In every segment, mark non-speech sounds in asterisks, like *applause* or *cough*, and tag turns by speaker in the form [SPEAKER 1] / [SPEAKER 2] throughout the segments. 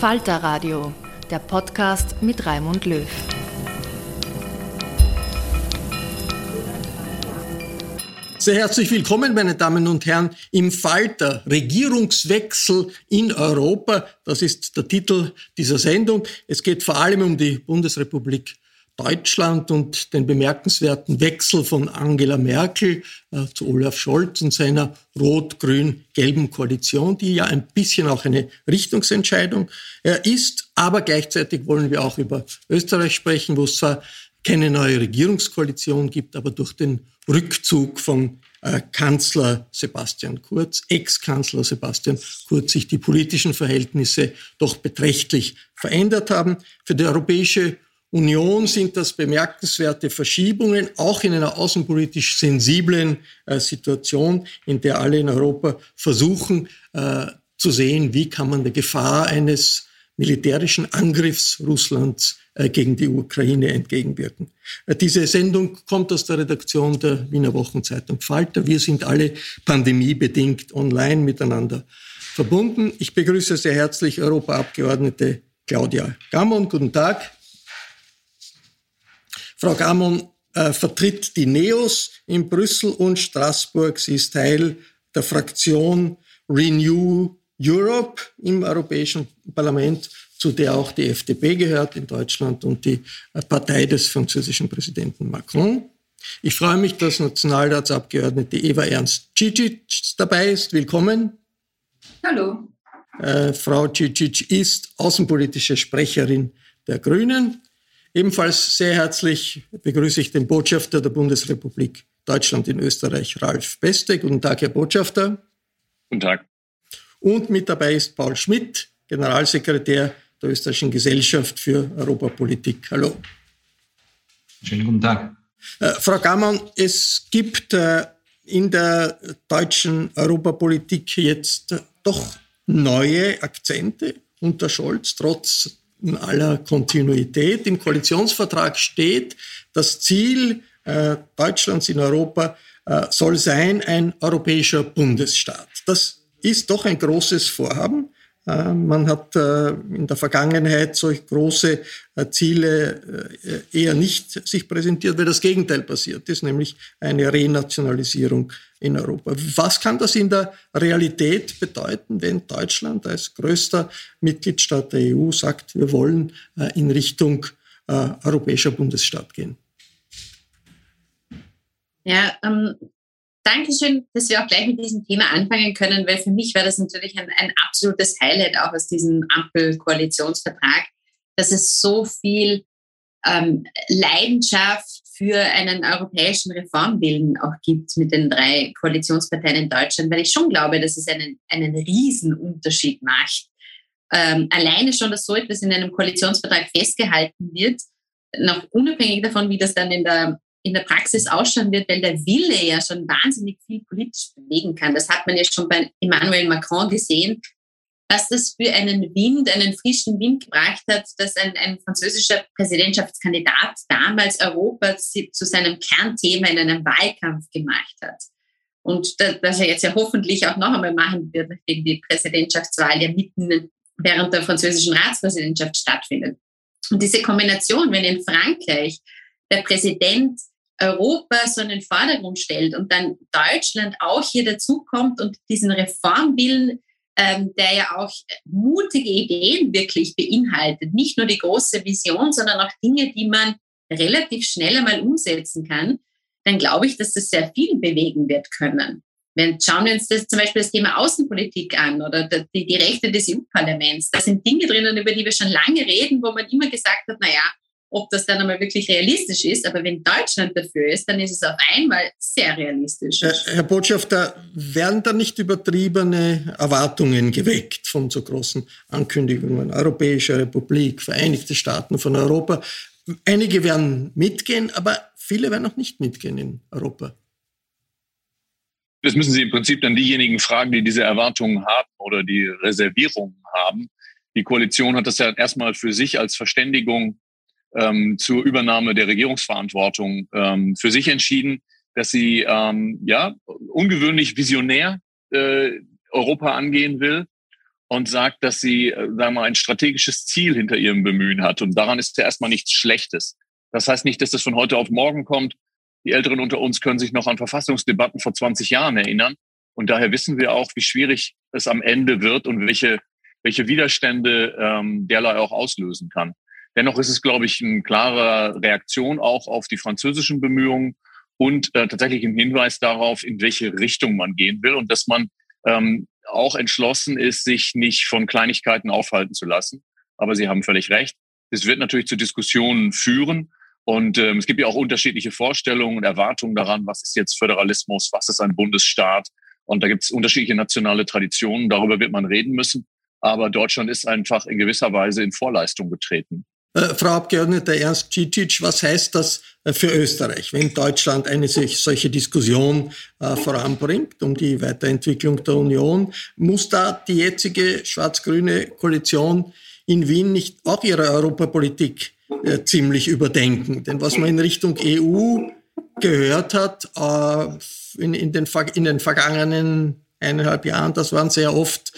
[SPEAKER 1] Falter Radio, der Podcast mit Raimund Löw.
[SPEAKER 2] Sehr herzlich willkommen, meine Damen und Herren, im Falter Regierungswechsel in Europa. Das ist der Titel dieser Sendung. Es geht vor allem um die Bundesrepublik Deutschland und den bemerkenswerten Wechsel von Angela Merkel äh, zu Olaf Scholz und seiner rot-grün-gelben Koalition, die ja ein bisschen auch eine Richtungsentscheidung äh, ist. Aber gleichzeitig wollen wir auch über Österreich sprechen, wo es zwar keine neue Regierungskoalition gibt, aber durch den Rückzug von äh, Kanzler Sebastian Kurz, Ex-Kanzler Sebastian Kurz, sich die politischen Verhältnisse doch beträchtlich verändert haben. Für die Europäische Union sind das bemerkenswerte Verschiebungen, auch in einer außenpolitisch sensiblen äh, Situation, in der alle in Europa versuchen äh, zu sehen, wie kann man der Gefahr eines militärischen Angriffs Russlands äh, gegen die Ukraine entgegenwirken. Äh, diese Sendung kommt aus der Redaktion der Wiener Wochenzeitung Falter. Wir sind alle pandemiebedingt online miteinander verbunden. Ich begrüße sehr herzlich Europaabgeordnete Claudia Gammon. Guten Tag. Frau Gamon äh, vertritt die NEOS in Brüssel und Straßburg. Sie ist Teil der Fraktion Renew Europe im Europäischen Parlament, zu der auch die FDP gehört in Deutschland und die äh, Partei des französischen Präsidenten Macron. Ich freue mich, dass Nationalratsabgeordnete Eva Ernst Cicic dabei ist. Willkommen.
[SPEAKER 3] Hallo.
[SPEAKER 2] Äh, Frau Cicic ist außenpolitische Sprecherin der Grünen. Ebenfalls sehr herzlich begrüße ich den Botschafter der Bundesrepublik Deutschland in Österreich, Ralf Beste. Guten Tag, Herr Botschafter.
[SPEAKER 4] Guten Tag.
[SPEAKER 2] Und mit dabei ist Paul Schmidt, Generalsekretär der Österreichischen Gesellschaft für Europapolitik. Hallo.
[SPEAKER 4] Schönen guten Tag.
[SPEAKER 2] Äh, Frau Gammann, es gibt äh, in der deutschen Europapolitik jetzt doch neue Akzente unter Scholz, trotz aller Kontinuität. Im Koalitionsvertrag steht, das Ziel äh, Deutschlands in Europa äh, soll sein, ein europäischer Bundesstaat. Das ist doch ein großes Vorhaben. Äh, man hat äh, in der Vergangenheit solch große äh, Ziele eher nicht sich präsentiert, weil das Gegenteil passiert ist, nämlich eine Renationalisierung in Europa. Was kann das in der Realität bedeuten, wenn Deutschland als größter Mitgliedstaat der EU sagt, wir wollen in Richtung europäischer Bundesstaat gehen?
[SPEAKER 3] Ja, ähm, Dankeschön, dass wir auch gleich mit diesem Thema anfangen können, weil für mich war das natürlich ein, ein absolutes Highlight auch aus diesem Ampel-Koalitionsvertrag, dass es so viel ähm, Leidenschaft für einen europäischen Reformwillen auch gibt mit den drei Koalitionsparteien in Deutschland, weil ich schon glaube, dass es einen, einen Riesenunterschied macht. Ähm, alleine schon, dass so etwas in einem Koalitionsvertrag festgehalten wird, noch unabhängig davon, wie das dann in der, in der Praxis ausschauen wird, weil der Wille ja schon wahnsinnig viel politisch bewegen kann. Das hat man ja schon bei Emmanuel Macron gesehen, was das für einen Wind, einen frischen Wind gebracht hat, dass ein, ein französischer Präsidentschaftskandidat damals Europa zu seinem Kernthema in einem Wahlkampf gemacht hat. Und das er jetzt ja hoffentlich auch noch einmal machen wird, nachdem die Präsidentschaftswahl ja mitten während der französischen Ratspräsidentschaft stattfindet. Und diese Kombination, wenn in Frankreich der Präsident Europa so in den Vordergrund stellt und dann Deutschland auch hier dazukommt und diesen Reformwillen ähm, der ja auch mutige Ideen wirklich beinhaltet. Nicht nur die große Vision, sondern auch Dinge, die man relativ schnell einmal umsetzen kann, dann glaube ich, dass das sehr viel bewegen wird können. Wenn, schauen wir uns das zum Beispiel das Thema Außenpolitik an oder die, die Rechte des EU-Parlaments. Da sind Dinge drinnen, über die wir schon lange reden, wo man immer gesagt hat, naja, ob das dann einmal wirklich realistisch ist. Aber wenn Deutschland dafür ist, dann ist es auf einmal sehr realistisch.
[SPEAKER 2] Herr Botschafter, werden da nicht übertriebene Erwartungen geweckt von so großen Ankündigungen? Europäische Republik, Vereinigte Staaten von Europa. Einige werden mitgehen, aber viele werden auch nicht mitgehen in Europa.
[SPEAKER 4] Das müssen Sie im Prinzip dann diejenigen fragen, die diese Erwartungen haben oder die Reservierungen haben. Die Koalition hat das ja erstmal für sich als Verständigung ähm, zur Übernahme der Regierungsverantwortung ähm, für sich entschieden, dass sie ähm, ja ungewöhnlich visionär äh, Europa angehen will und sagt, dass sie, äh, sagen wir mal, ein strategisches Ziel hinter ihrem Bemühen hat. Und daran ist ja erstmal nichts Schlechtes. Das heißt nicht, dass das von heute auf morgen kommt. Die Älteren unter uns können sich noch an Verfassungsdebatten vor 20 Jahren erinnern. Und daher wissen wir auch, wie schwierig es am Ende wird und welche, welche Widerstände ähm, derlei auch auslösen kann. Dennoch ist es, glaube ich, eine klare Reaktion auch auf die französischen Bemühungen und äh, tatsächlich ein Hinweis darauf, in welche Richtung man gehen will und dass man ähm, auch entschlossen ist, sich nicht von Kleinigkeiten aufhalten zu lassen. Aber Sie haben völlig recht. Es wird natürlich zu Diskussionen führen. Und ähm, es gibt ja auch unterschiedliche Vorstellungen und Erwartungen daran, was ist jetzt Föderalismus, was ist ein Bundesstaat. Und da gibt es unterschiedliche nationale Traditionen, darüber wird man reden müssen. Aber Deutschland ist einfach in gewisser Weise in Vorleistung getreten.
[SPEAKER 2] Äh, Frau Abgeordnete Ernst Cicic, was heißt das äh, für Österreich, wenn Deutschland eine solche Diskussion äh, voranbringt um die Weiterentwicklung der Union? Muss da die jetzige schwarz-grüne Koalition in Wien nicht auch ihre Europapolitik ziemlich überdenken? Denn was man in Richtung EU gehört hat in, den, vergangenen eineinhalb Jahren, das waren sehr oft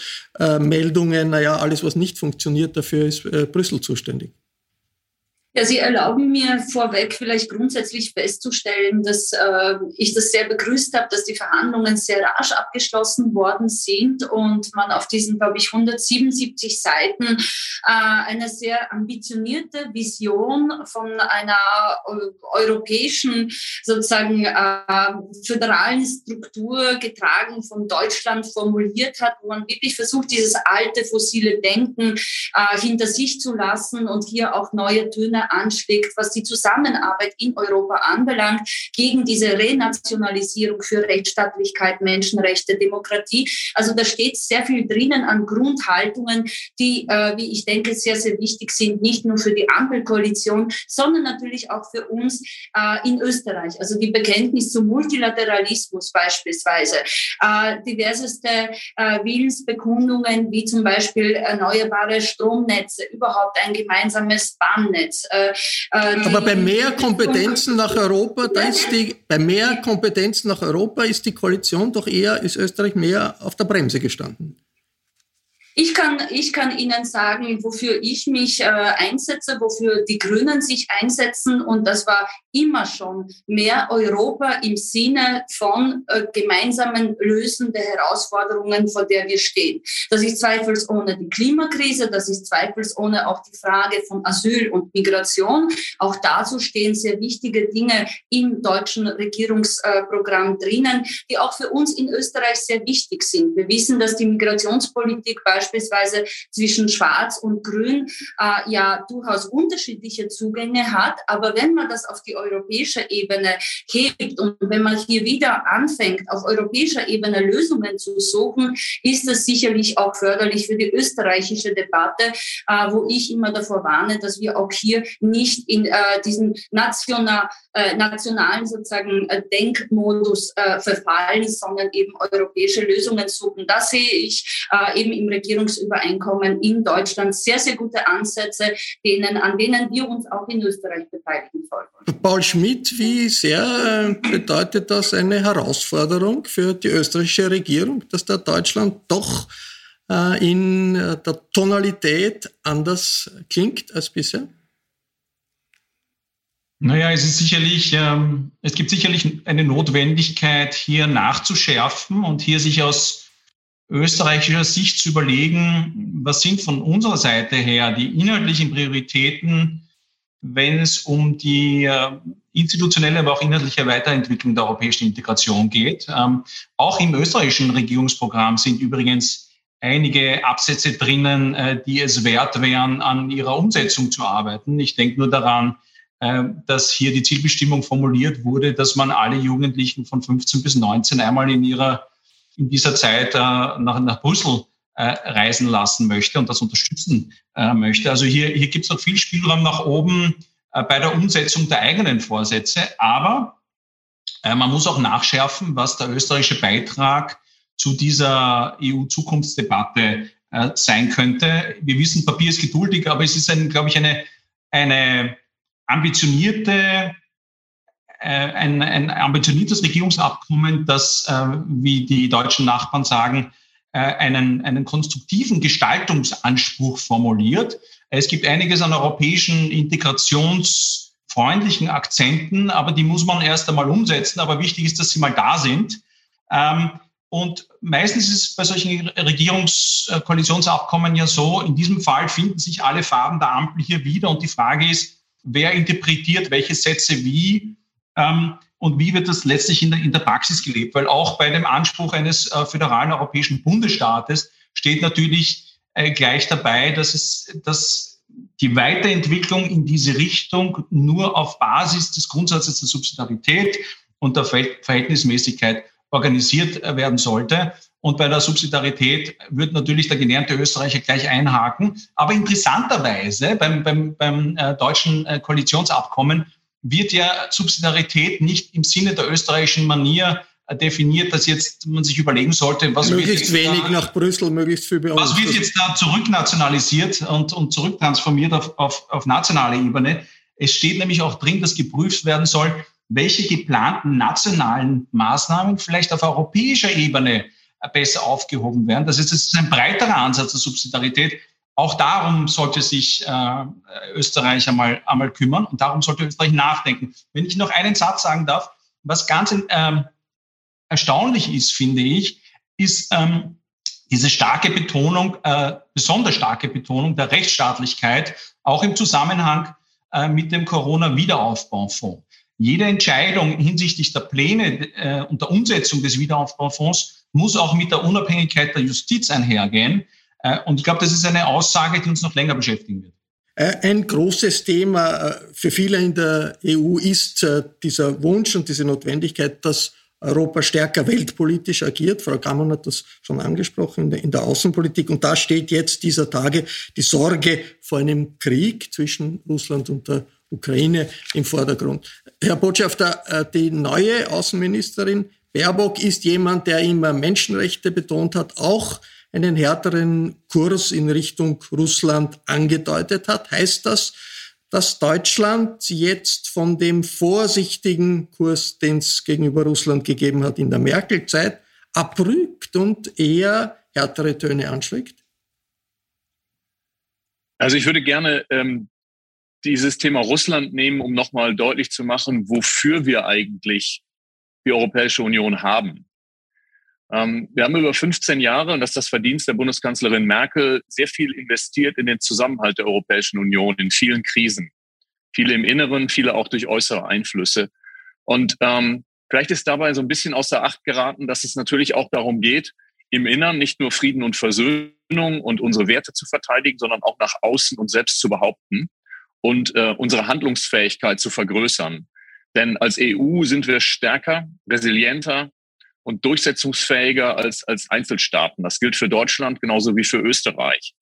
[SPEAKER 2] Meldungen, naja, alles, was nicht funktioniert, dafür ist Brüssel zuständig.
[SPEAKER 5] Ja, Sie erlauben mir vorweg vielleicht grundsätzlich festzustellen, dass äh, ich das sehr begrüßt habe, dass die Verhandlungen sehr rasch abgeschlossen worden sind und man auf diesen, glaube ich, 177 Seiten äh, eine sehr ambitionierte Vision von einer europäischen, sozusagen äh, föderalen Struktur getragen von Deutschland formuliert hat, wo man wirklich versucht, dieses alte fossile Denken äh, hinter sich zu lassen und hier auch neue Töne anschlägt, was die Zusammenarbeit in Europa anbelangt, gegen diese Renationalisierung für Rechtsstaatlichkeit, Menschenrechte, Demokratie. Also da steht sehr viel drinnen an Grundhaltungen, die, äh, wie ich denke, sehr, sehr wichtig sind, nicht nur für die Ampelkoalition, sondern natürlich auch für uns äh, in Österreich. Also die Bekenntnis zum Multilateralismus beispielsweise, äh, diverseste äh, Willensbekundungen wie zum Beispiel erneuerbare Stromnetze, überhaupt ein gemeinsames Bahnnetz,
[SPEAKER 2] äh, äh, Aber bei mehr Kompetenzen nach Europa, da ist die, bei mehr Kompetenzen nach Europa ist die Koalition doch eher, ist Österreich mehr auf der Bremse gestanden.
[SPEAKER 5] Ich kann, ich kann Ihnen sagen, wofür ich mich äh, einsetze, wofür die Grünen sich einsetzen. Und das war immer schon mehr Europa im Sinne von äh, gemeinsamen Lösen der Herausforderungen, vor der wir stehen. Das ist zweifelsohne die Klimakrise, das ist zweifelsohne auch die Frage von Asyl und Migration. Auch dazu stehen sehr wichtige Dinge im deutschen Regierungsprogramm äh, drinnen, die auch für uns in Österreich sehr wichtig sind. Wir wissen, dass die Migrationspolitik beispielsweise zwischen Schwarz und Grün äh, ja durchaus unterschiedliche Zugänge hat. Aber wenn man das auf die europäische Ebene hebt und wenn man hier wieder anfängt, auf europäischer Ebene Lösungen zu suchen, ist das sicherlich auch förderlich für die österreichische Debatte, äh, wo ich immer davor warne, dass wir auch hier nicht in äh, diesen national, äh, nationalen sozusagen äh, Denkmodus äh, verfallen, sondern eben europäische Lösungen suchen. Da sehe ich äh, eben im Regierungsübereinkommen in Deutschland sehr, sehr gute Ansätze, denen, an denen wir uns auch in Österreich beteiligen sollten.
[SPEAKER 2] Paul Schmidt, wie sehr äh, bedeutet das eine Herausforderung für die österreichische Regierung, dass da Deutschland doch äh, in der Tonalität anders klingt als bisher?
[SPEAKER 6] Naja, es ist sicherlich, ähm, es gibt sicherlich eine Notwendigkeit, hier nachzuschärfen und hier sich aus österreichischer Sicht zu überlegen, was sind von unserer Seite her die inhaltlichen Prioritäten, wenn es um die äh, institutionelle, aber auch inhaltliche Weiterentwicklung der europäischen Integration geht. Ähm, auch im österreichischen Regierungsprogramm sind übrigens einige Absätze drinnen, äh, die es wert wären, an ihrer Umsetzung zu arbeiten. Ich denke nur daran, äh, dass hier die Zielbestimmung formuliert wurde, dass man alle Jugendlichen von 15 bis 19 einmal in ihrer in dieser Zeit äh, nach, nach Brüssel äh, reisen lassen möchte und das unterstützen äh, möchte. Also hier, hier gibt es noch viel Spielraum nach oben bei der Umsetzung der eigenen Vorsätze. Aber man muss auch nachschärfen, was der österreichische Beitrag zu dieser EU-Zukunftsdebatte sein könnte. Wir wissen, Papier ist geduldig, aber es ist, glaube ich, eine, eine ambitionierte ein, ein ambitioniertes Regierungsabkommen, das, äh, wie die deutschen Nachbarn sagen, äh, einen, einen konstruktiven Gestaltungsanspruch formuliert. Es gibt einiges an europäischen integrationsfreundlichen Akzenten, aber die muss man erst einmal umsetzen. Aber wichtig ist, dass sie mal da sind. Ähm, und meistens ist es bei solchen Regierungskoalitionsabkommen ja so, in diesem Fall finden sich alle Farben der Ampel hier wieder. Und die Frage ist, wer interpretiert welche Sätze wie ähm, und wie wird das letztlich in der, in der Praxis gelebt? Weil auch bei dem Anspruch eines äh, föderalen europäischen Bundesstaates steht natürlich äh, gleich dabei, dass es, dass die Weiterentwicklung in diese Richtung nur auf Basis des Grundsatzes der Subsidiarität und der Verhältnismäßigkeit organisiert äh, werden sollte. Und bei der Subsidiarität wird natürlich der gelernte Österreicher gleich einhaken. Aber interessanterweise beim, beim, beim äh, deutschen äh, Koalitionsabkommen wird ja Subsidiarität nicht im Sinne der österreichischen Manier äh, definiert, dass jetzt man sich überlegen sollte, was
[SPEAKER 2] möglichst wenig da, nach Brüssel, möglichst viel bei
[SPEAKER 6] uns. Was wird jetzt da zurücknationalisiert und, und zurücktransformiert auf, auf, auf nationale Ebene? Es steht nämlich auch drin, dass geprüft werden soll, welche geplanten nationalen Maßnahmen vielleicht auf europäischer Ebene besser aufgehoben werden. Das heißt, es ist ein breiterer Ansatz der Subsidiarität, auch darum sollte sich äh, Österreich einmal, einmal kümmern und darum sollte Österreich nachdenken. Wenn ich noch einen Satz sagen darf, was ganz ähm, erstaunlich ist, finde ich, ist ähm, diese starke Betonung, äh, besonders starke Betonung der Rechtsstaatlichkeit, auch im Zusammenhang äh, mit dem Corona-Wiederaufbaufonds. Jede Entscheidung hinsichtlich der Pläne äh, und der Umsetzung des Wiederaufbaufonds muss auch mit der Unabhängigkeit der Justiz einhergehen. Äh, und ich glaube, das ist eine Aussage, die uns noch länger beschäftigen wird.
[SPEAKER 2] Äh, ein großes Thema äh, für viele in der EU ist dieser Wunsch und diese Notwendigkeit, dass Europa stärker weltpolitisch agiert. Frau Kammann hat das schon angesprochen in der, Außenpolitik. Und da steht jetzt dieser Tage die Sorge vor einem Krieg zwischen Russland und der Ukraine im Vordergrund. Herr Botschafter, die neue Außenministerin Baerbock ist jemand, der immer Menschenrechte betont hat, auch einen härteren Kurs in Richtung Russland angedeutet hat. Heißt das, dass Deutschland jetzt von dem vorsichtigen Kurs, den es gegenüber Russland gegeben hat in der Merkel-Zeit, abrückt und eher härtere Töne anschlägt?
[SPEAKER 4] Also ich würde gerne ähm, dieses Thema Russland nehmen, um nochmal deutlich zu machen, wofür wir eigentlich die Europäische Union haben. Ähm, wir haben über 15 Jahre, und das ist das Verdienst der Bundeskanzlerin Merkel, sehr viel investiert in den Zusammenhalt der Europäischen Union in vielen Krisen. Viele im Inneren, viele auch durch äußere Einflüsse. Und ähm, vielleicht ist dabei so ein bisschen außer Acht geraten, dass es natürlich auch darum geht, im Innern nicht nur Frieden und Versöhnung und unsere Werte zu verteidigen, sondern auch nach außen und selbst zu behaupten und äh, unsere Handlungsfähigkeit zu vergrößern. Denn als EU sind wir stärker, resilienter und durchsetzungsfähiger als, als Einzelstaaten. Das gilt für Deutschland genauso wie für Österreich.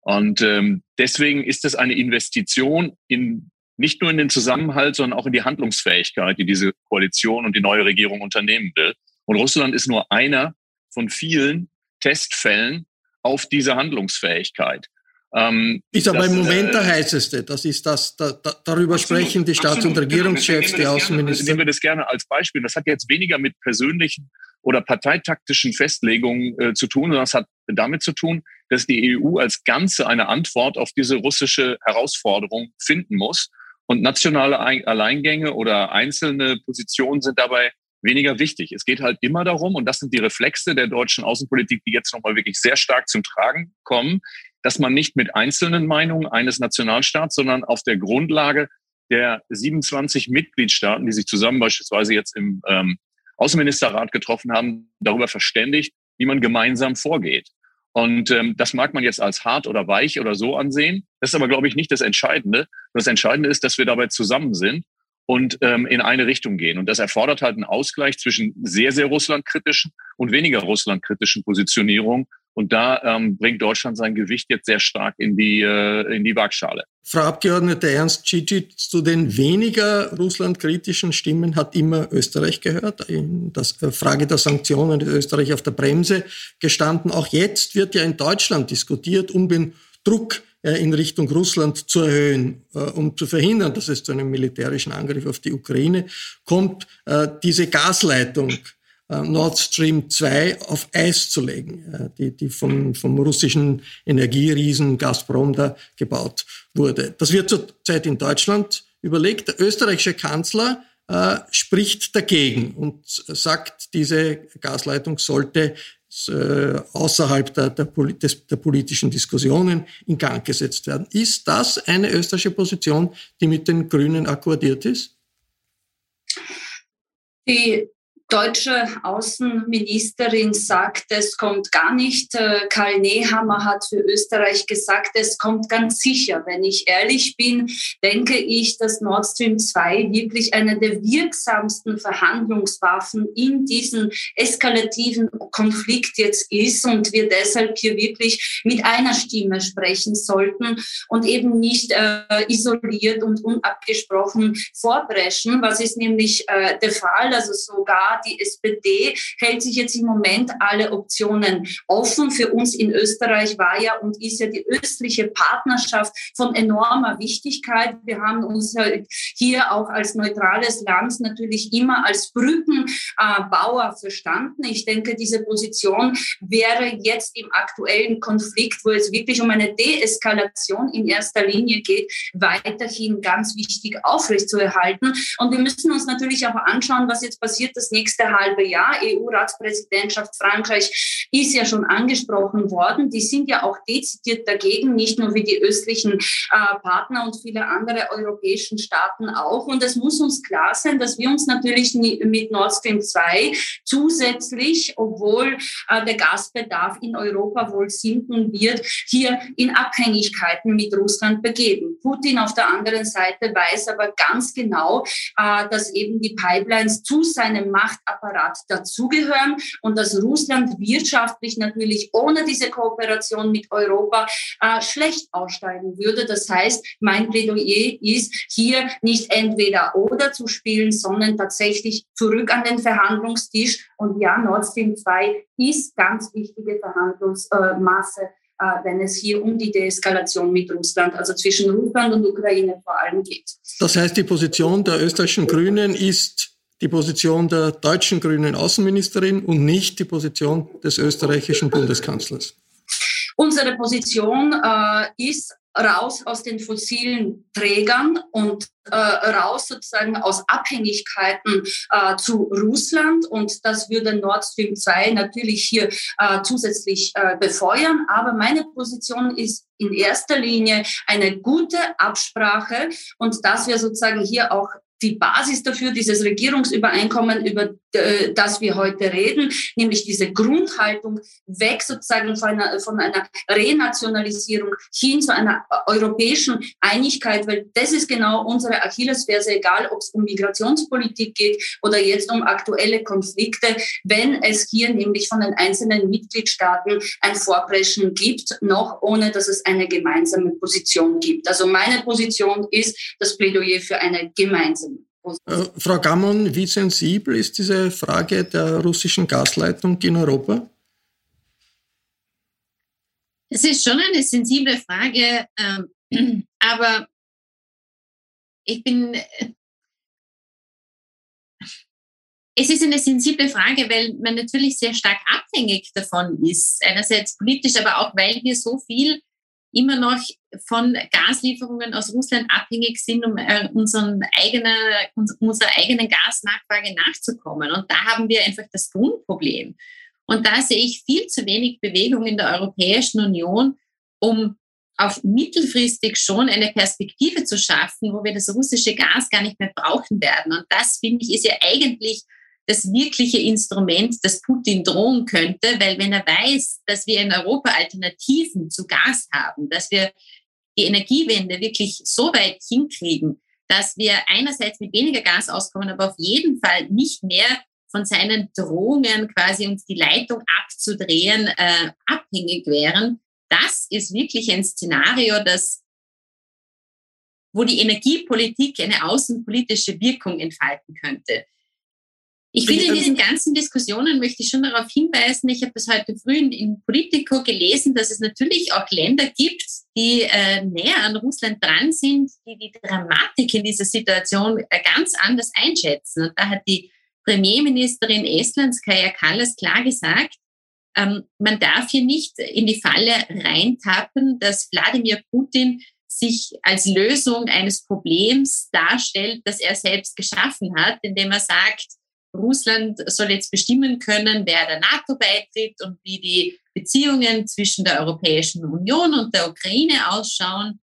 [SPEAKER 4] Und ähm, deswegen ist es eine Investition in nicht nur in den Zusammenhalt, sondern auch in die Handlungsfähigkeit, die diese Koalition und die neue Regierung unternehmen will. Und Russland ist nur einer von vielen Testfällen auf diese Handlungsfähigkeit.
[SPEAKER 2] Ähm, ist aber das, im Moment äh, der heißeste. Das ist das, da, da, darüber absolut, sprechen die Staats- und Regierungschefs, die Außenminister.
[SPEAKER 4] Nehmen wir das gerne als Beispiel. Das hat jetzt weniger mit persönlichen oder parteitaktischen Festlegungen äh, zu tun, sondern das hat damit zu tun, dass die EU als Ganze eine Antwort auf diese russische Herausforderung finden muss. Und nationale Alleingänge oder einzelne Positionen sind dabei weniger wichtig. Es geht halt immer darum, und das sind die Reflexe der deutschen Außenpolitik, die jetzt nochmal wirklich sehr stark zum Tragen kommen, dass man nicht mit einzelnen Meinungen eines Nationalstaats, sondern auf der Grundlage der 27 Mitgliedstaaten, die sich zusammen beispielsweise jetzt im ähm, Außenministerrat getroffen haben, darüber verständigt, wie man gemeinsam vorgeht. Und ähm, das mag man jetzt als hart oder weich oder so ansehen. Das ist aber, glaube ich, nicht das Entscheidende. Das Entscheidende ist, dass wir dabei zusammen sind und ähm, in eine Richtung gehen. Und das erfordert halt einen Ausgleich zwischen sehr, sehr russlandkritischen und weniger russlandkritischen Positionierungen. Und da ähm, bringt Deutschland sein Gewicht jetzt sehr stark in die, äh, in die Waagschale.
[SPEAKER 2] Frau Abgeordnete Ernst Cicic, zu den weniger russlandkritischen Stimmen hat immer Österreich gehört. In der äh, Frage der Sanktionen ist Österreich auf der Bremse gestanden. Auch jetzt wird ja in Deutschland diskutiert, um den Druck in Richtung Russland zu erhöhen, äh, um zu verhindern, dass es zu einem militärischen Angriff auf die Ukraine kommt, diese Gasleitung äh, Nord Stream 2 auf Eis zu legen, äh, die, die vom, vom russischen Energieriesen Gazprom da gebaut wurde. Das wird zurzeit in Deutschland überlegt. Der österreichische Kanzler äh, spricht dagegen und sagt, diese Gasleitung sollte äh, außerhalb der, der, des, der politischen Diskussionen in Gang gesetzt werden. Ist das eine österreichische Position, die mit den Grünen akkordiert ist?
[SPEAKER 5] Die deutsche Außenministerin sagt, es kommt gar nicht. Äh, Karl Nehammer hat für Österreich gesagt, es kommt ganz sicher. Wenn ich ehrlich bin, denke ich, dass Nord Stream 2 wirklich eine der wirksamsten Verhandlungswaffen in diesem eskalativen Konflikt jetzt ist und wir deshalb hier wirklich mit einer Stimme sprechen sollten und eben nicht äh, isoliert und unabgesprochen vorbrechen. Was ist nämlich äh, der Fall? Also sogar die SPD hält sich jetzt im Moment alle Optionen offen. Für uns in Österreich war ja und ist ja die östliche Partnerschaft von enormer Wichtigkeit. Wir haben uns hier auch als neutrales Land natürlich immer als Brückenbauer verstanden. Ich denke, diese Position wäre jetzt im aktuellen Konflikt, wo es wirklich um eine Deeskalation in erster Linie geht, weiterhin ganz wichtig aufrechtzuerhalten. Und wir müssen uns natürlich auch anschauen, was jetzt passiert das nächste nächste halbe Jahr. EU-Ratspräsidentschaft Frankreich ist ja schon angesprochen worden. Die sind ja auch dezidiert dagegen, nicht nur wie die östlichen äh, Partner und viele andere europäischen Staaten auch. Und es muss uns klar sein, dass wir uns natürlich mit Nord Stream 2 zusätzlich, obwohl äh, der Gasbedarf in Europa wohl sinken wird, hier in Abhängigkeiten mit Russland begeben. Putin auf der anderen Seite weiß aber ganz genau, äh, dass eben die Pipelines zu seinem Macht Machtapparat dazugehören und dass Russland wirtschaftlich natürlich ohne diese Kooperation mit Europa äh, schlecht aussteigen würde. Das heißt, mein Plädoyer ist, hier nicht entweder oder zu spielen, sondern tatsächlich zurück an den Verhandlungstisch. Und ja, Nord Stream 2 ist ganz wichtige Verhandlungsmasse. Äh, wenn es hier um die Deeskalation mit Russland, also zwischen Russland und Ukraine vor allem geht.
[SPEAKER 2] Das heißt, die Position der österreichischen Grünen ist die Position der deutschen grünen Außenministerin und nicht die Position des österreichischen Bundeskanzlers.
[SPEAKER 5] Unsere Position äh, ist raus aus den fossilen Trägern und äh, raus sozusagen aus Abhängigkeiten äh, zu Russland. Und das würde Nord Stream 2 natürlich hier äh, zusätzlich äh, befeuern. Aber meine Position ist in erster Linie eine gute Absprache und dass wir sozusagen hier auch die Basis dafür, dieses Regierungsübereinkommen, über das wir heute reden, nämlich diese Grundhaltung weg sozusagen von einer, von einer Renationalisierung hin zu einer europäischen Einigkeit, weil das ist genau unsere Achillesferse, egal ob es um Migrationspolitik geht oder jetzt um aktuelle Konflikte, wenn es hier nämlich von den einzelnen Mitgliedstaaten ein Vorpreschen gibt, noch ohne dass es eine gemeinsame Position gibt. Also meine Position ist das Plädoyer für eine gemeinsame
[SPEAKER 2] äh, Frau Gammon, wie sensibel ist diese Frage der russischen Gasleitung in Europa?
[SPEAKER 3] Es ist schon eine sensible Frage, ähm, *clears throat* aber ich bin. Es ist eine sensible Frage, weil man natürlich sehr stark abhängig davon ist. Einerseits politisch, aber auch weil wir so viel immer noch von Gaslieferungen aus Russland abhängig sind, um äh, unseren eigene, unserer eigenen Gasnachfrage nachzukommen. Und da haben wir einfach das Grundproblem. Und da sehe ich viel zu wenig Bewegung in der Europäischen Union, um auf mittelfristig schon eine Perspektive zu schaffen, wo wir das russische Gas gar nicht mehr brauchen werden. Und das, finde ich, ist ja eigentlich das wirkliche Instrument, das Putin drohen könnte, weil wenn er weiß, dass wir in Europa Alternativen zu Gas haben, dass wir die Energiewende wirklich so weit hinkriegen, dass wir einerseits mit weniger Gas auskommen, aber auf jeden Fall nicht mehr von seinen Drohungen quasi uns die Leitung abzudrehen äh, abhängig wären. Das ist wirklich ein Szenario, das wo die Energiepolitik eine außenpolitische Wirkung entfalten könnte. Ich finde, in diesen ganzen Diskussionen möchte ich schon darauf hinweisen, ich habe das heute früh in Politico gelesen, dass es natürlich auch Länder gibt, die äh, näher an Russland dran sind, die die Dramatik in dieser Situation äh, ganz anders einschätzen. Und da hat die Premierministerin Estlands, Kaya Kallas, klar gesagt, ähm, man darf hier nicht in die Falle reintappen, dass Wladimir Putin sich als Lösung eines Problems darstellt, das er selbst geschaffen hat, indem er sagt, Russland soll jetzt bestimmen können, wer der NATO beitritt und wie die Beziehungen zwischen der Europäischen Union und der Ukraine ausschauen.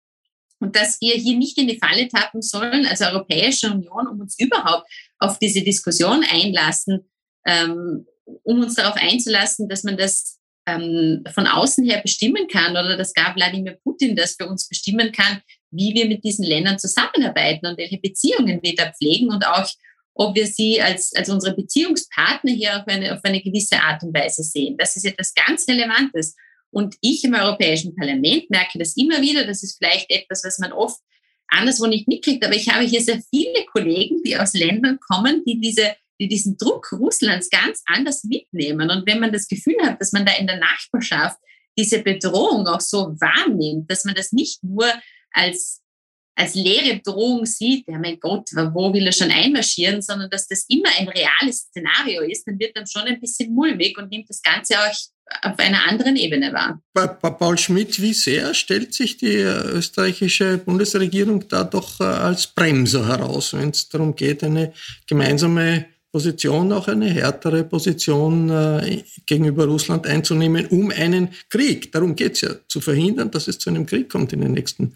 [SPEAKER 3] Und dass wir hier nicht in die Falle tappen sollen als Europäische Union, um uns überhaupt auf diese Diskussion einlassen, ähm, um uns darauf einzulassen, dass man das ähm, von außen her bestimmen kann oder dass gar Wladimir Putin das für uns bestimmen kann, wie wir mit diesen Ländern zusammenarbeiten und welche Beziehungen wir da pflegen und auch ob wir sie als, als unsere Beziehungspartner hier auf eine, auf eine gewisse Art und Weise sehen. Das ist etwas ganz Relevantes. Und ich im Europäischen Parlament merke das immer wieder. Das ist vielleicht etwas, was man oft anderswo nicht mitkriegt. Aber ich habe hier sehr viele Kollegen, die aus Ländern kommen, die diese die diesen Druck Russlands ganz anders mitnehmen. Und wenn man das Gefühl hat, dass man da in der Nachbarschaft diese Bedrohung auch so wahrnimmt, dass man das nicht nur als als leere Drohung sieht, ja mein Gott, wo will er schon einmarschieren, sondern dass das immer ein reales Szenario ist, dann wird dann schon ein bisschen mulmig und nimmt das Ganze auch auf einer anderen Ebene wahr.
[SPEAKER 2] Paul Schmidt, wie sehr stellt sich die österreichische Bundesregierung da doch äh, als Bremser heraus, wenn es darum geht, eine gemeinsame Position, auch eine härtere Position äh, gegenüber Russland einzunehmen, um einen Krieg, darum geht es ja, zu verhindern, dass es zu einem Krieg kommt in den nächsten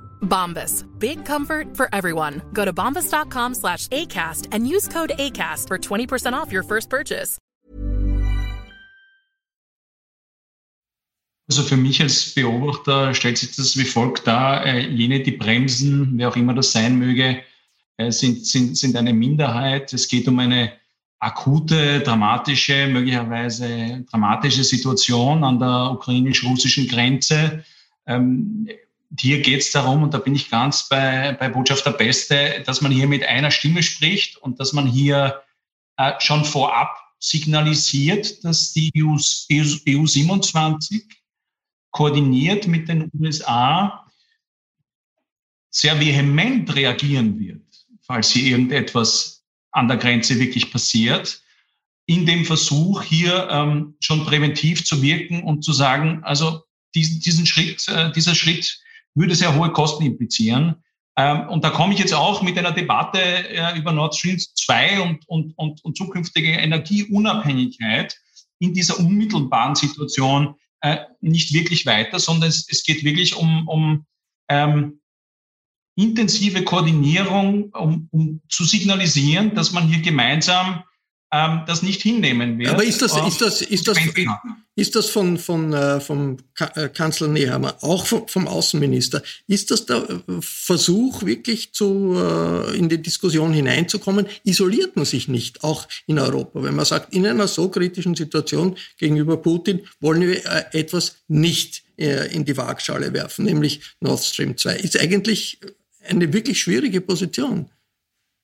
[SPEAKER 7] Bombas. Big comfort for everyone. Go to bombas.com slash ACAST and use code ACAST for 20% off your first purchase.
[SPEAKER 6] Also für mich als Beobachter stellt sich das wie folgt dar. Äh, jene, die bremsen, wer auch immer das sein möge, äh, sind, sind, sind eine Minderheit. Es geht um eine akute, dramatische, möglicherweise dramatische Situation an der ukrainisch-russischen Grenze. Ähm, hier geht es darum, und da bin ich ganz bei, bei Botschafter Beste, dass man hier mit einer Stimme spricht und dass man hier äh, schon vorab signalisiert, dass die EU, EU, EU 27 koordiniert mit den USA sehr vehement reagieren wird, falls hier irgendetwas an der Grenze wirklich passiert, in dem Versuch hier ähm, schon präventiv zu wirken und zu sagen, also diesen, diesen Schritt, äh, dieser Schritt würde sehr hohe Kosten implizieren. Ähm, und da komme ich jetzt auch mit einer Debatte äh, über Nord Stream 2 und, und, und, und zukünftige Energieunabhängigkeit in dieser unmittelbaren Situation äh, nicht wirklich weiter, sondern es, es geht wirklich um, um ähm, intensive Koordinierung, um, um zu signalisieren, dass man hier gemeinsam ähm, das nicht hinnehmen wird.
[SPEAKER 2] Aber ist das, ist das, ist das, ist das von, von, äh, vom äh, Kanzler Nehammer, auch vom, vom Außenminister, ist das der äh, Versuch, wirklich zu, äh, in die Diskussion hineinzukommen? Isoliert man sich nicht, auch in Europa? Wenn man sagt, in einer so kritischen Situation gegenüber Putin wollen wir äh, etwas nicht äh, in die Waagschale werfen, nämlich Nord Stream 2. Ist eigentlich eine wirklich schwierige Position.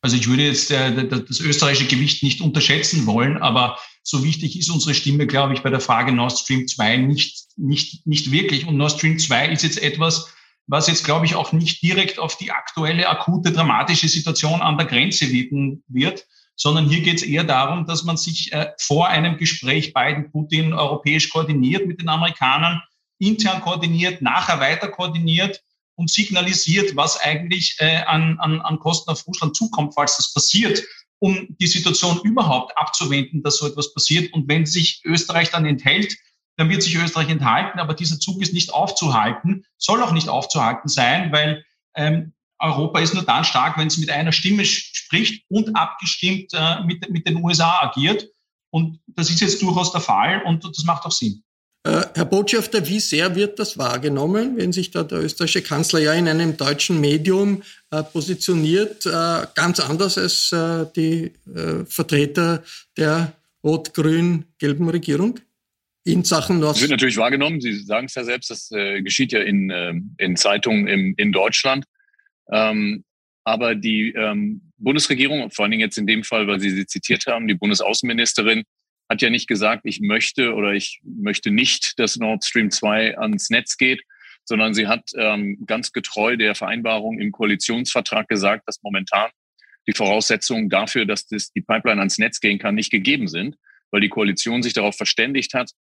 [SPEAKER 6] Also ich würde jetzt äh, das österreichische Gewicht nicht unterschätzen wollen, aber so wichtig ist unsere Stimme, glaube ich, bei der Frage Nord Stream 2 nicht, nicht, nicht wirklich. Und Nord Stream 2 ist jetzt etwas, was jetzt, glaube ich, auch nicht direkt auf die aktuelle, akute, dramatische Situation an der Grenze wirken wird, sondern hier geht es eher darum, dass man sich äh, vor einem Gespräch Biden, Putin europäisch koordiniert mit den Amerikanern, intern koordiniert, nachher weiter koordiniert und signalisiert, was eigentlich äh, an, an, an Kosten auf Russland zukommt, falls das passiert, um die Situation überhaupt abzuwenden, dass so etwas passiert. Und wenn sich Österreich dann enthält, dann wird sich Österreich enthalten, aber dieser Zug ist nicht aufzuhalten, soll auch nicht aufzuhalten sein, weil ähm, Europa ist nur dann stark, wenn es mit einer Stimme spricht und abgestimmt äh, mit, mit den USA agiert. Und das ist jetzt durchaus der Fall und das macht auch Sinn.
[SPEAKER 2] Äh, Herr Botschafter, wie sehr wird das wahrgenommen, wenn sich da der österreichische Kanzler ja in einem deutschen Medium äh, positioniert, äh, ganz anders als äh, die äh, Vertreter der rot-grün-gelben Regierung? In Sachen.
[SPEAKER 4] Das wird natürlich wahrgenommen. Sie sagen es ja selbst, das äh, geschieht ja in, in Zeitungen im, in Deutschland. Ähm, aber die ähm, Bundesregierung, vor allen Dingen jetzt in dem Fall, weil Sie sie zitiert haben, die Bundesaußenministerin, hat ja nicht gesagt, ich möchte oder ich möchte nicht, dass Nord Stream 2 ans Netz geht, sondern sie hat ähm, ganz getreu der Vereinbarung im Koalitionsvertrag gesagt, dass momentan die Voraussetzungen dafür, dass das, die Pipeline ans Netz gehen kann, nicht gegeben sind, weil die Koalition sich darauf verständigt hat,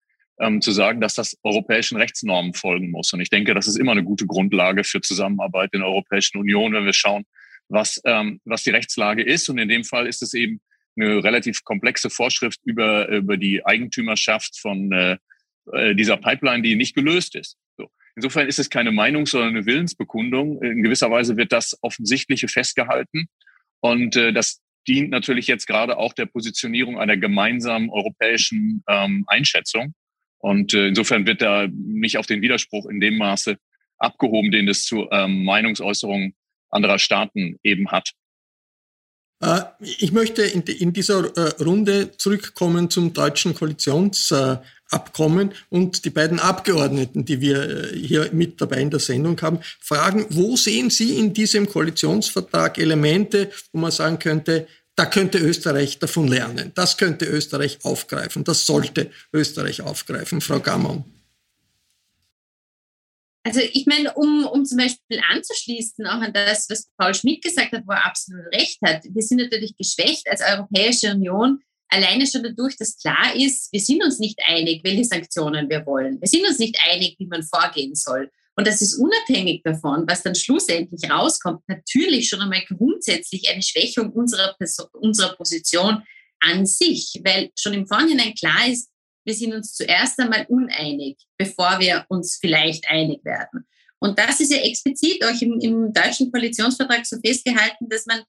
[SPEAKER 4] ähm, zu sagen, dass das europäischen Rechtsnormen folgen muss. Und ich denke, das ist immer eine gute Grundlage für Zusammenarbeit in der Europäischen Union, wenn wir schauen, was, ähm, was die Rechtslage ist. Und in dem Fall ist es eben eine relativ komplexe Vorschrift über, über die Eigentümerschaft von äh, äh, dieser Pipeline, die nicht gelöst ist. So. Insofern ist es keine Meinung, sondern eine Willensbekundung. In gewisser Weise wird das Offensichtliche festgehalten. Und äh, das dient natürlich jetzt gerade auch der Positionierung einer gemeinsamen europäischen ähm, Einschätzung. Und äh, insofern wird da nicht auf den Widerspruch in dem Maße abgehoben, den es zu ähm, Meinungsäußerungen anderer Staaten eben hat.
[SPEAKER 2] Äh, ich möchte in dieser äh, Runde zurückkommen zum deutschen Koalitionsabkommen und die beiden Abgeordneten, die wir äh, hier mit dabei in der Sendung haben, fragen, wo sehen Sie in diesem Koalitionsvertrag Elemente, wo man sagen könnte, da könnte Österreich davon lernen. Das könnte Österreich aufgreifen. Das sollte Österreich aufgreifen, Frau Gammon.
[SPEAKER 3] Also ich meine, um, um zum Beispiel anzuschließen auch an das, was Paul Schmidt gesagt hat, wo er absolut recht hat, wir sind natürlich geschwächt als Europäische Union, alleine schon dadurch, dass klar ist, wir sind uns nicht einig, welche Sanktionen wir wollen. Wir sind uns nicht einig, wie man vorgehen soll. Und das ist unabhängig davon, was dann schlussendlich rauskommt, natürlich schon einmal grundsätzlich eine Schwächung unserer, unserer Position an sich, weil schon im Vorhinein klar ist, wir sind uns zuerst einmal uneinig, bevor wir uns vielleicht einig werden. Und das ist ja explizit auch im, im deutschen Koalitionsvertrag so festgehalten, dass man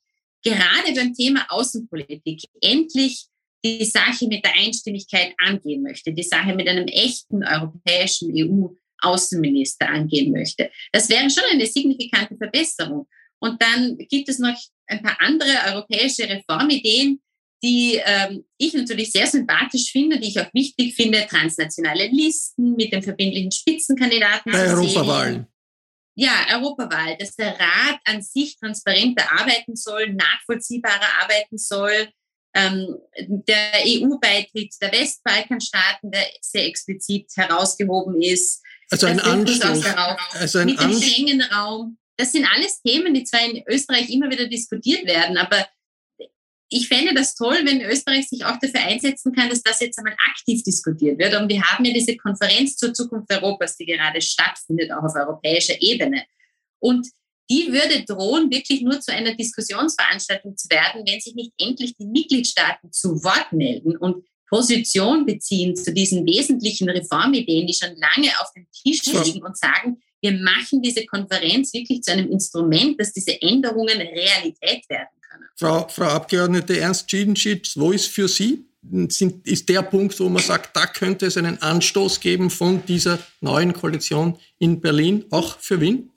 [SPEAKER 3] gerade beim Thema Außenpolitik endlich die Sache mit der Einstimmigkeit angehen möchte, die Sache mit einem echten europäischen EU-Außenminister angehen möchte. Das wäre schon eine signifikante Verbesserung. Und dann gibt es noch ein paar andere europäische Reformideen, die ähm, ich natürlich sehr sympathisch finde, die ich auch wichtig finde, transnationale Listen mit den verbindlichen Spitzenkandidaten.
[SPEAKER 2] Bei Europawahlen.
[SPEAKER 3] ja, Europawahl, dass der Rat an sich transparenter arbeiten soll, nachvollziehbarer arbeiten soll. Ähm, der EU-Beitritt der Westbalkanstaaten, der sehr explizit herausgehoben ist.
[SPEAKER 2] Also ein Anstoß.
[SPEAKER 3] Also ein mit dem Schengen-Raum. Das sind alles Themen, die zwar in Österreich immer wieder diskutiert werden, aber ich fände das toll, wenn Österreich sich auch dafür einsetzen kann, dass das jetzt einmal aktiv diskutiert wird. Und wir haben ja diese Konferenz zur Zukunft Europas, die gerade stattfindet, auch auf europäischer Ebene. Und die würde drohen, wirklich nur zu einer Diskussionsveranstaltung zu werden, wenn sich nicht endlich die Mitgliedstaaten zu Wort melden und Position beziehen zu diesen wesentlichen Reformideen, die schon lange auf dem Tisch liegen und sagen, wir machen diese Konferenz wirklich zu einem Instrument, dass diese Änderungen Realität werden.
[SPEAKER 2] Frau, Frau Abgeordnete Ernst Schiedenschitz, wo ist für Sie sind, ist der Punkt, wo man sagt, da könnte es einen Anstoß geben von dieser neuen Koalition in Berlin, auch für Wien?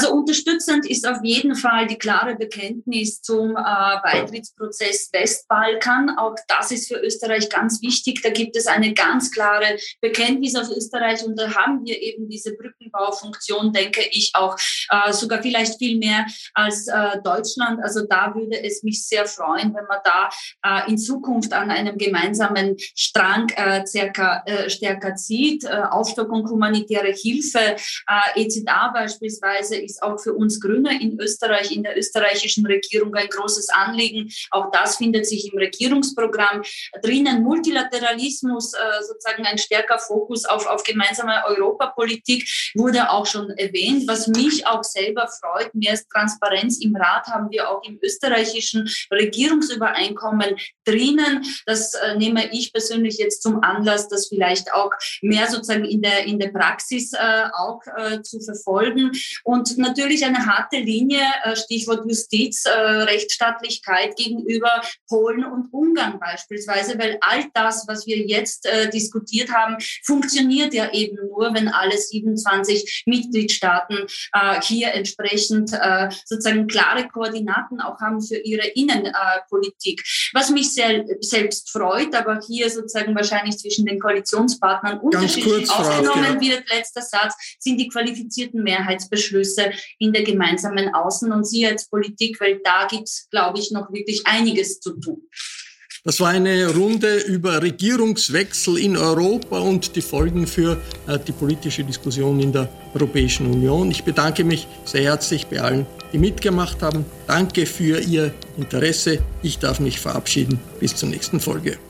[SPEAKER 5] Also unterstützend ist auf jeden Fall die klare Bekenntnis zum äh, Beitrittsprozess Westbalkan. Auch das ist für Österreich ganz wichtig. Da gibt es eine ganz klare Bekenntnis aus Österreich und da haben wir eben diese Brückenbaufunktion, denke ich, auch äh, sogar vielleicht viel mehr als äh, Deutschland. Also da würde es mich sehr freuen, wenn man da äh, in Zukunft an einem gemeinsamen Strang äh, circa, äh, stärker zieht. Äh, Aufstockung humanitäre Hilfe, äh, EZA beispielsweise ist auch für uns Grüne in Österreich, in der österreichischen Regierung ein großes Anliegen. Auch das findet sich im Regierungsprogramm drinnen. Multilateralismus, äh, sozusagen ein stärker Fokus auf, auf gemeinsame Europapolitik wurde auch schon erwähnt. Was mich auch selber freut, mehr Transparenz im Rat haben wir auch im österreichischen Regierungsübereinkommen drinnen. Das äh, nehme ich persönlich jetzt zum Anlass, das vielleicht auch mehr sozusagen in der, in der Praxis äh, auch zu verfolgen. Und natürlich eine harte Linie, äh, Stichwort Justiz, äh, Rechtsstaatlichkeit gegenüber Polen und Ungarn beispielsweise, weil all das, was wir jetzt äh, diskutiert haben, funktioniert ja eben nur, wenn alle 27 Mitgliedstaaten hier entsprechend sozusagen klare Koordinaten auch haben für ihre Innenpolitik. Was mich sehr selbst freut, aber hier sozusagen wahrscheinlich zwischen den Koalitionspartnern unterschiedlich aufgenommen wird, letzter Satz, sind die qualifizierten Mehrheitsbeschlüsse in der gemeinsamen Außen- und Sicherheitspolitik, weil da gibt es, glaube ich, noch wirklich einiges zu tun.
[SPEAKER 2] Das war eine Runde über Regierungswechsel in Europa und die Folgen für äh, die politische Diskussion in der Europäischen Union. Ich bedanke mich sehr herzlich bei allen, die mitgemacht haben. Danke für Ihr Interesse. Ich darf mich verabschieden. Bis zur nächsten Folge.